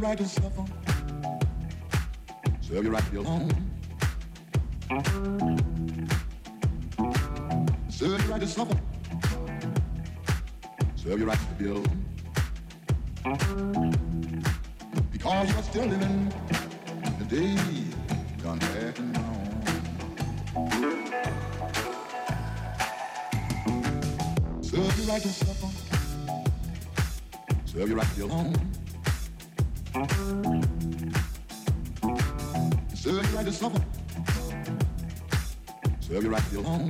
You right to suffer. Serve you right to be alone. Serve you right to suffer. Serve you right to be alone. Because you're still living the day gone back and gone. Serve you right to suffer. Serve you right to be alone. Serve you right to suffer. Serve you right to be alone.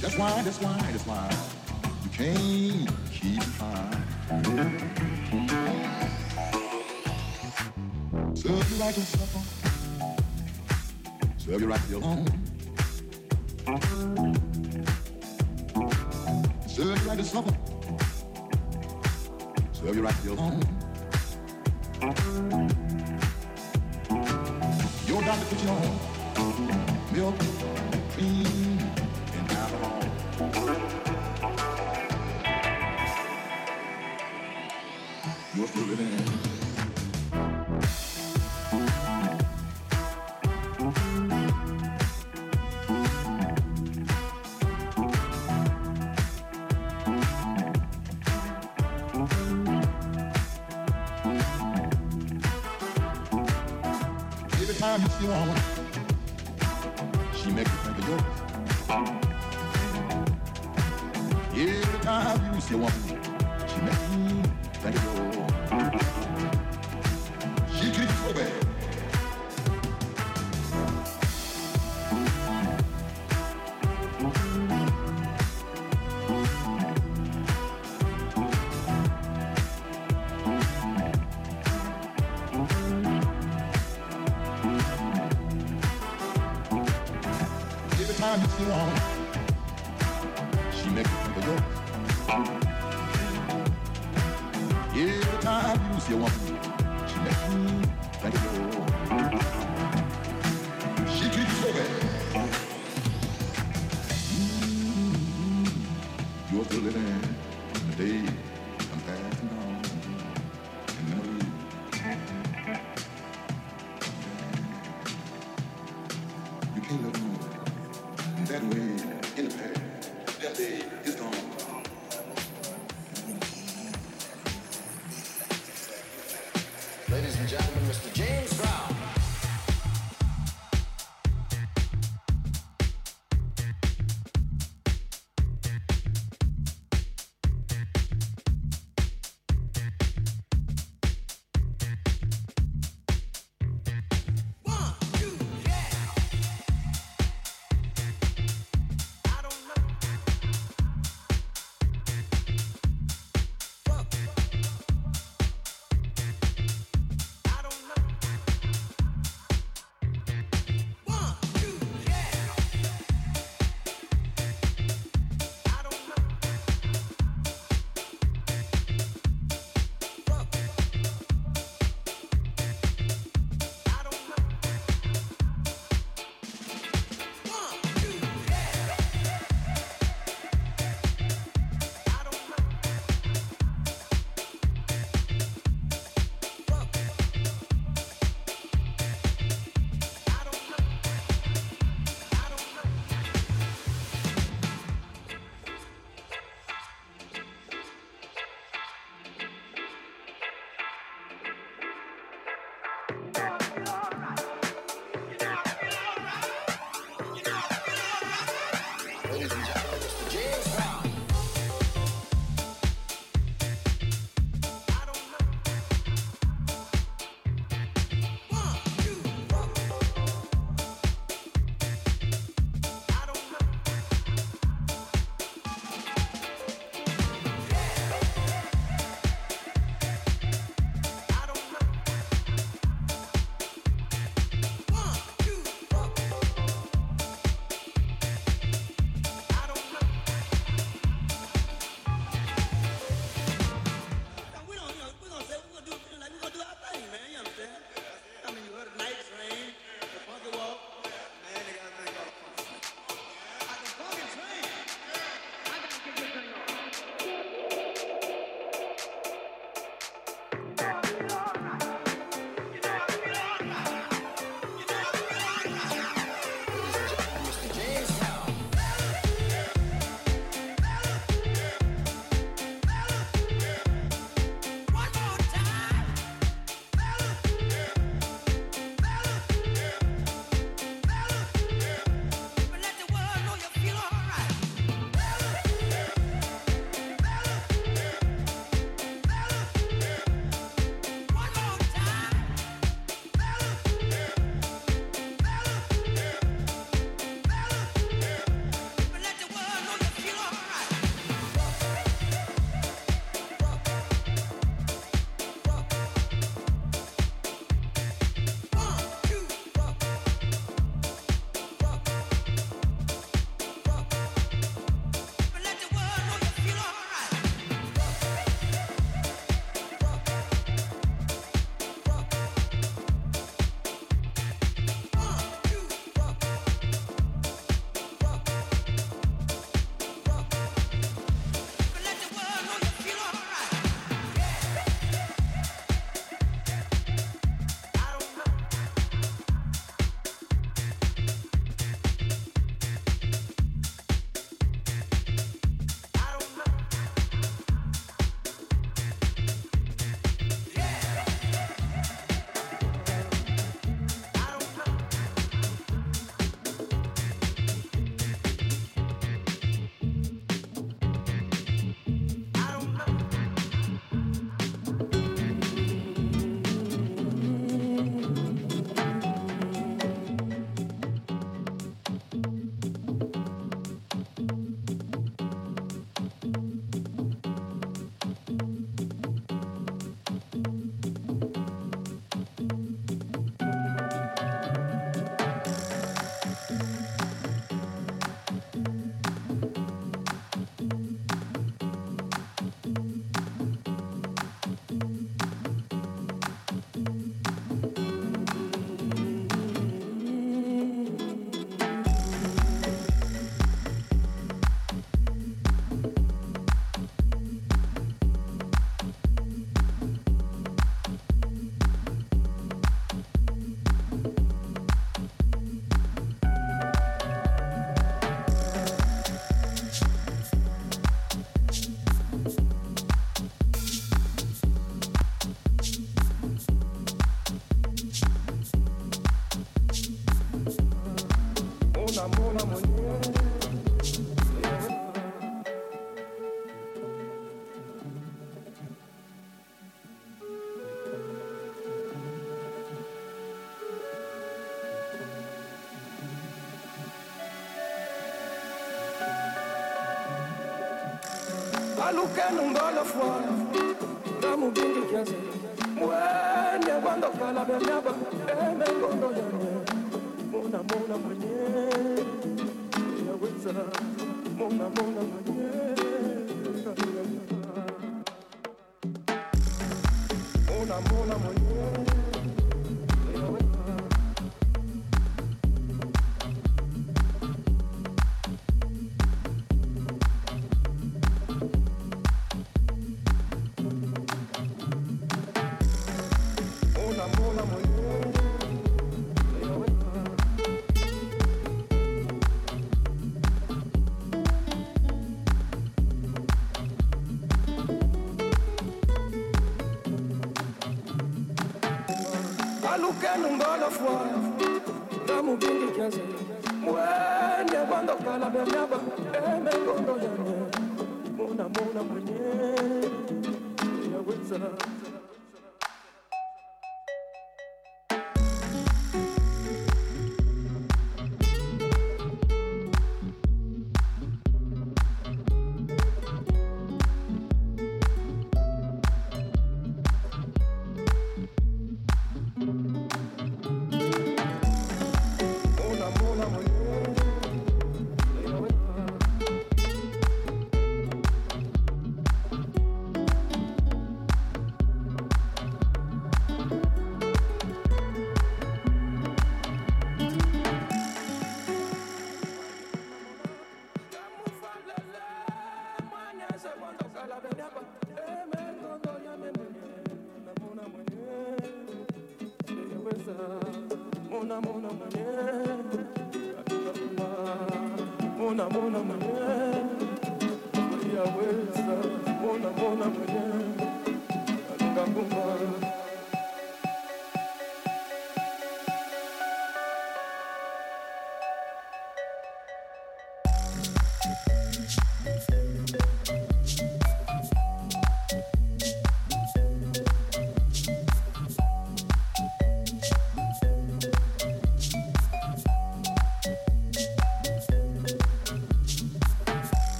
That's why, that's why, that's why you can't keep trying. Serve you right to suffer. Serve you right to be alone. Serve you right to suffer. Serve you right to be alone. Your doctor put you on milk, cream, and alcohol. You're still living. Eh? Every time you see a woman, she makes you think of. She you so bad.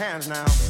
Hands now.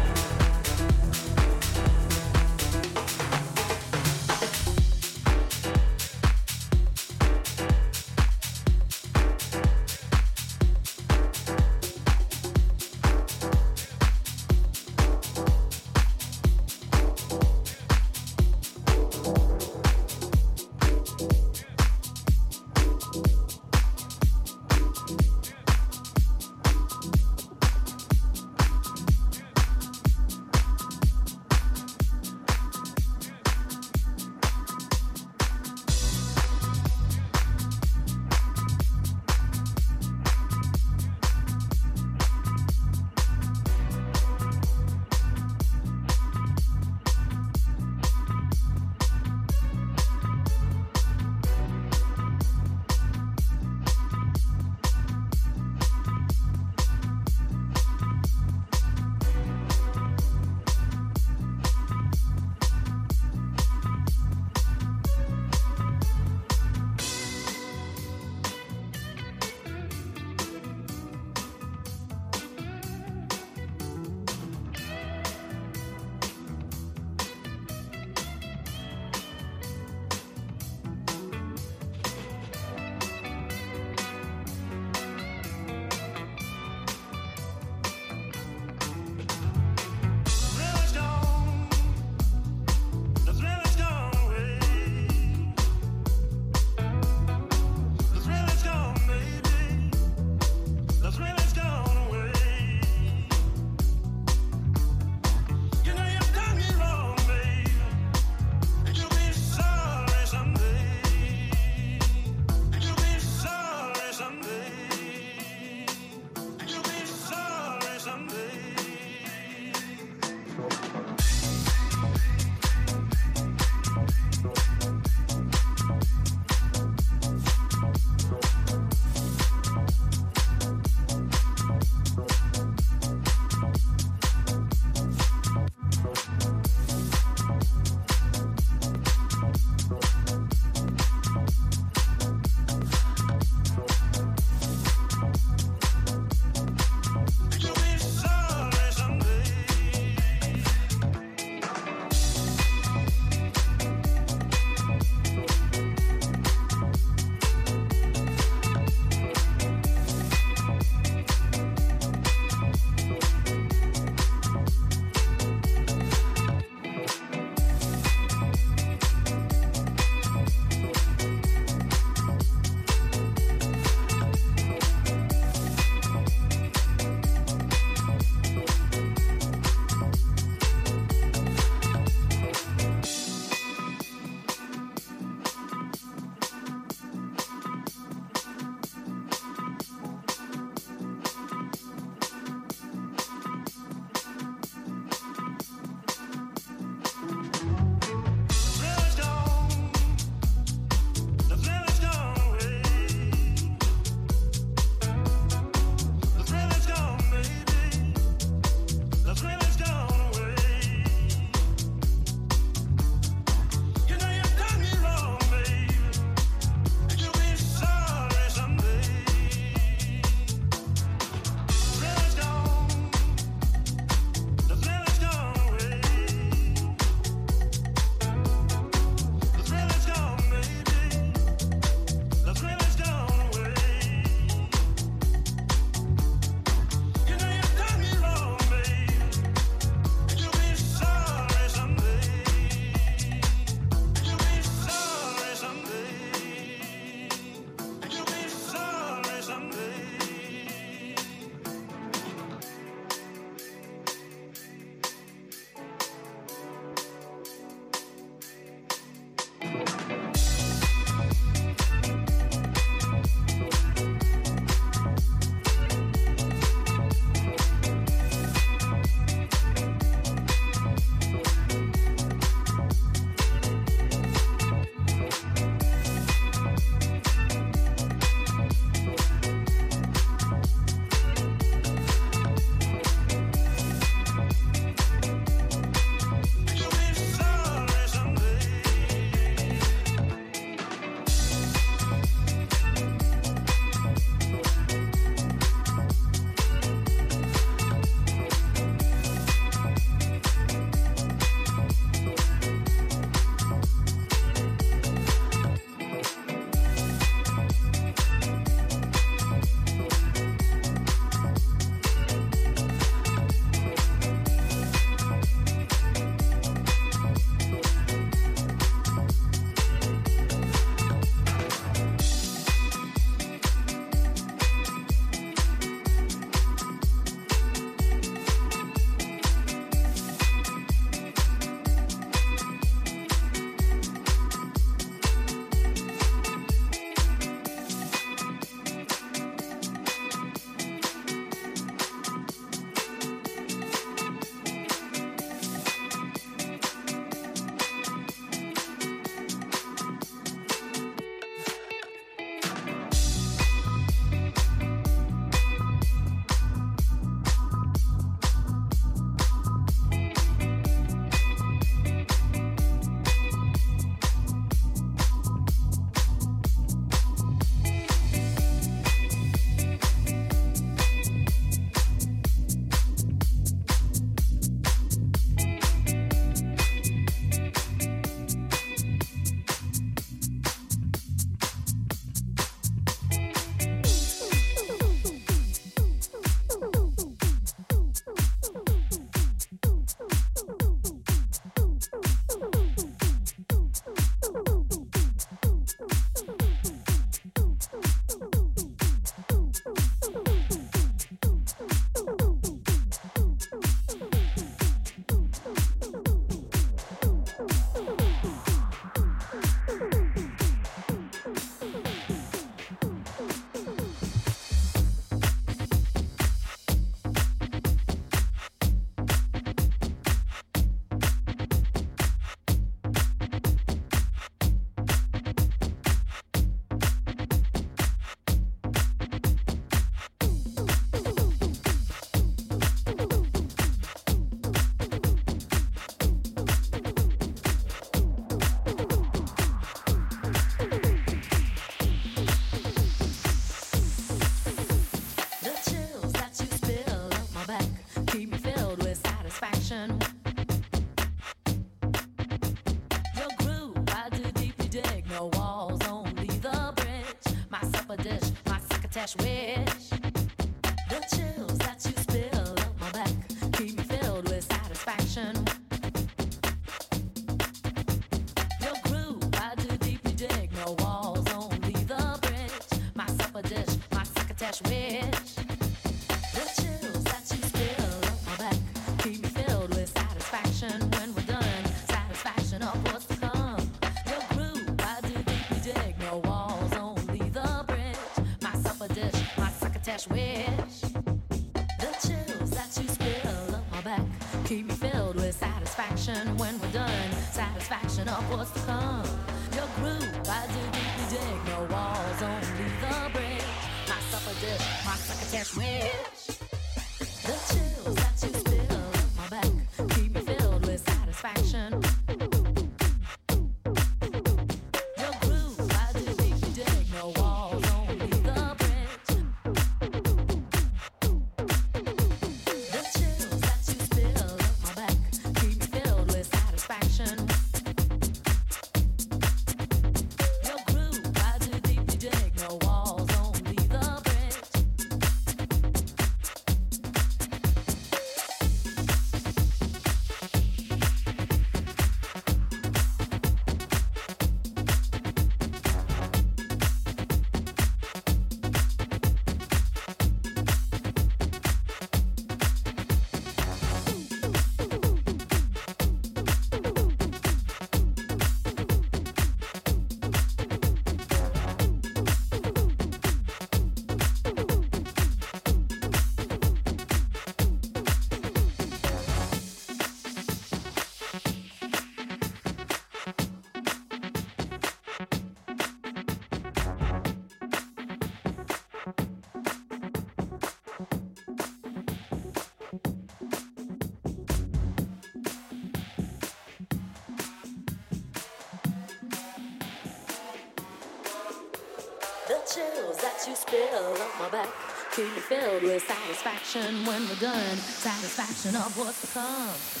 chills that you spill on my back. Feel filled with satisfaction when we're done. Satisfaction of what's to come.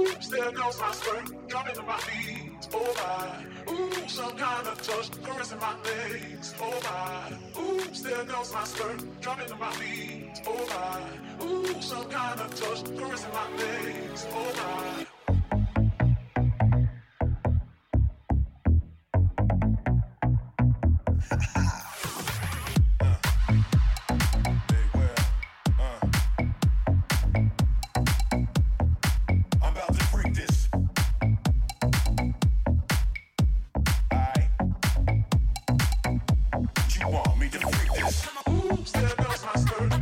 Ooh, still goes my skirt, dropping to my feet. Oh my, ooh, some kind of touch caressing my legs. Oh my, ooh, still goes my skirt, dropping to my feet. Oh my, ooh, some kind of touch caressing my legs. Oh my. Oops, there goes my skirt.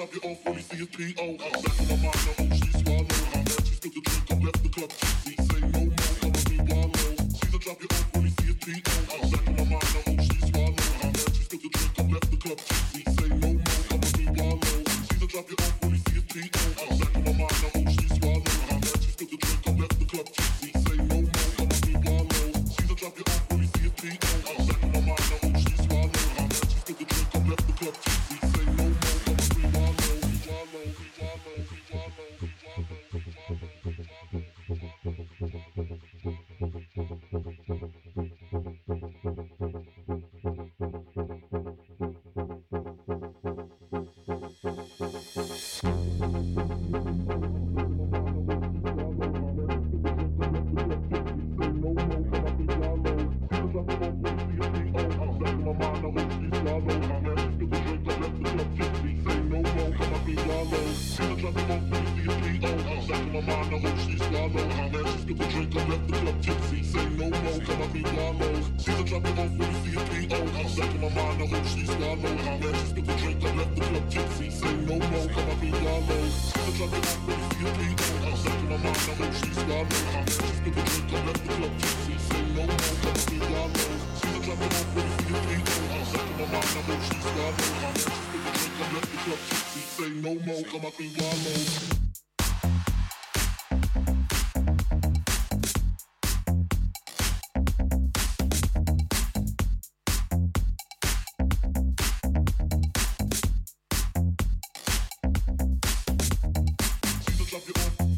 drop you off when you see a P.O. I'm back in my mind, I hope she swallow. I'm mad, she spilled the drink, I left the club She Say no more, I'm a new wallow. She's a drop you off when you see a P.O. I'm back in my mind, I hope she swallow. I'm mad, she spilled the drink, I left the club She Say no more, I'm a new wallow. She's a drop you off when you see a P.O. I'm back in my mind, I hope up your own.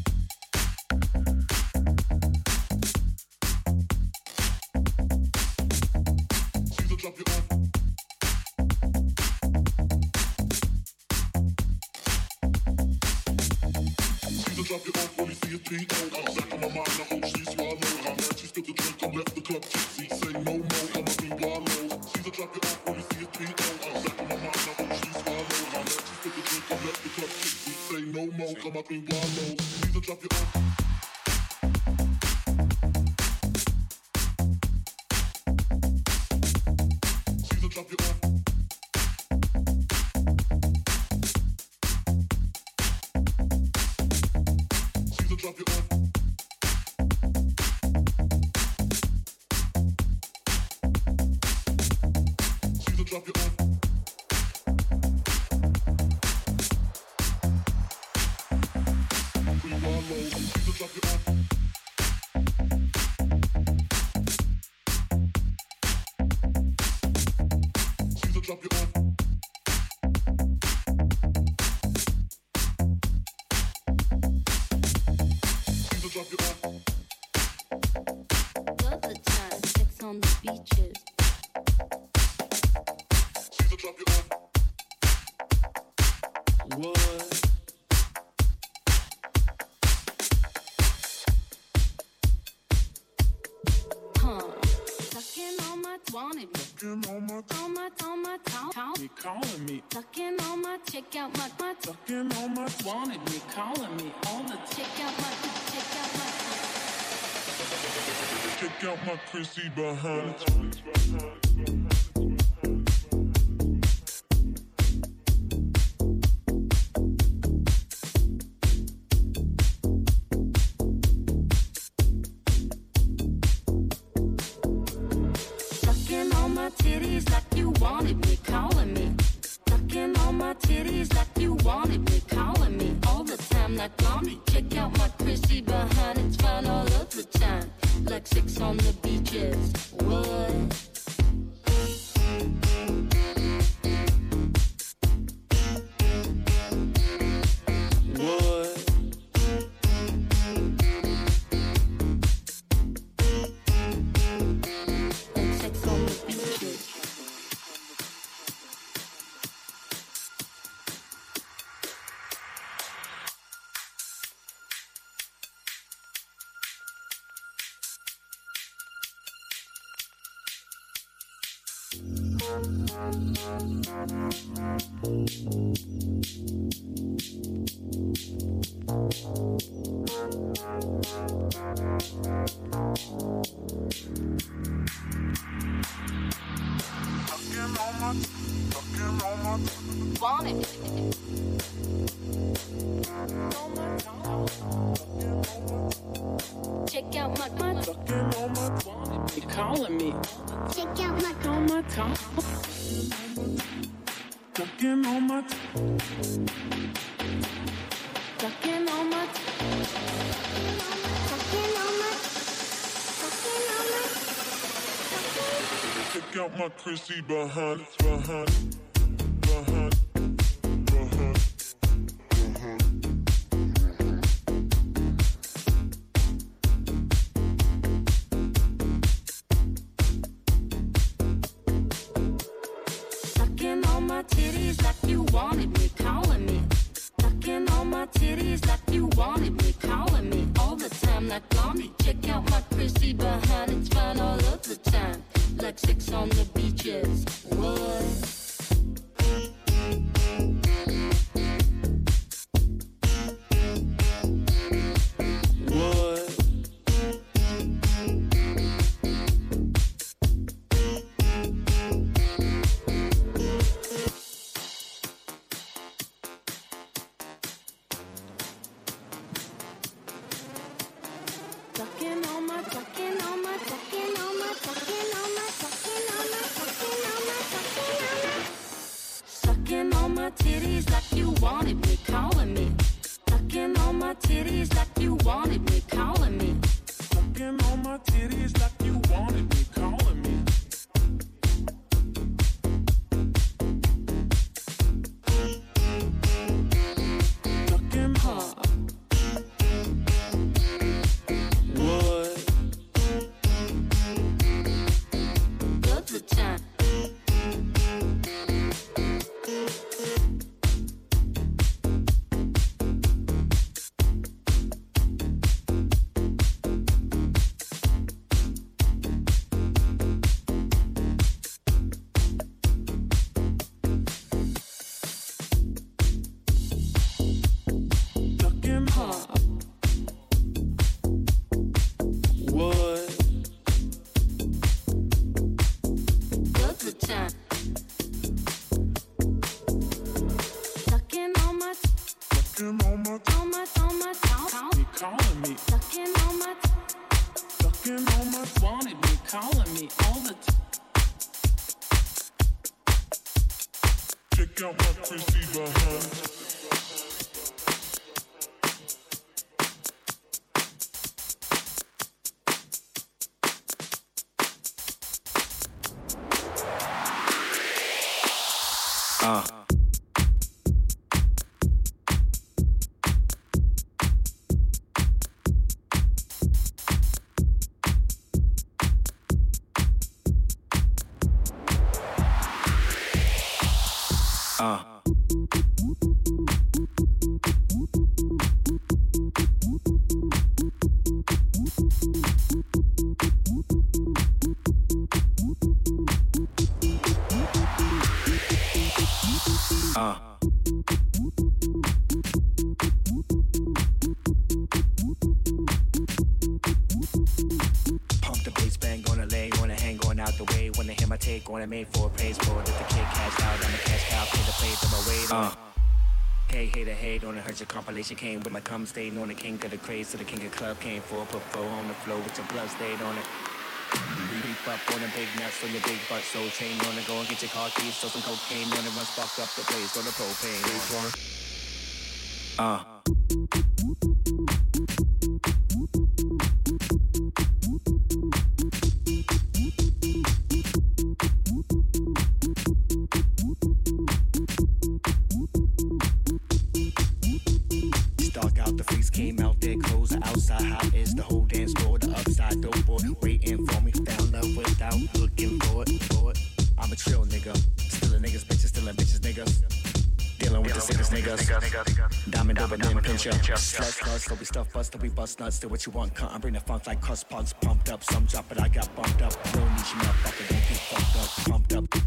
my pussy behind my Chrissy behind, behind. Check out my crazy behind. Uh. She came with my cum stain on the king of the craze So the king of club came for put flow on the flow with your blood stain on it. Beep up on the big nuts on your big butt, so chain on it, go and get your car keys, throw some cocaine on it, run fuck up the place, go the propane. Uh. that we bust nuts, do what you want, cunt. I bring the funk like cuss punks, pumped up. Some drop, but I got bumped up. Real need you motherfucker, don't get fucked up, pumped up.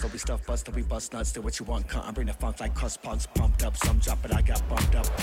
So we stuff bust, till we bust nuts, do what you want, cunt. I bring the funk like cuss punks, pumped up. Some drop, but I got bumped up.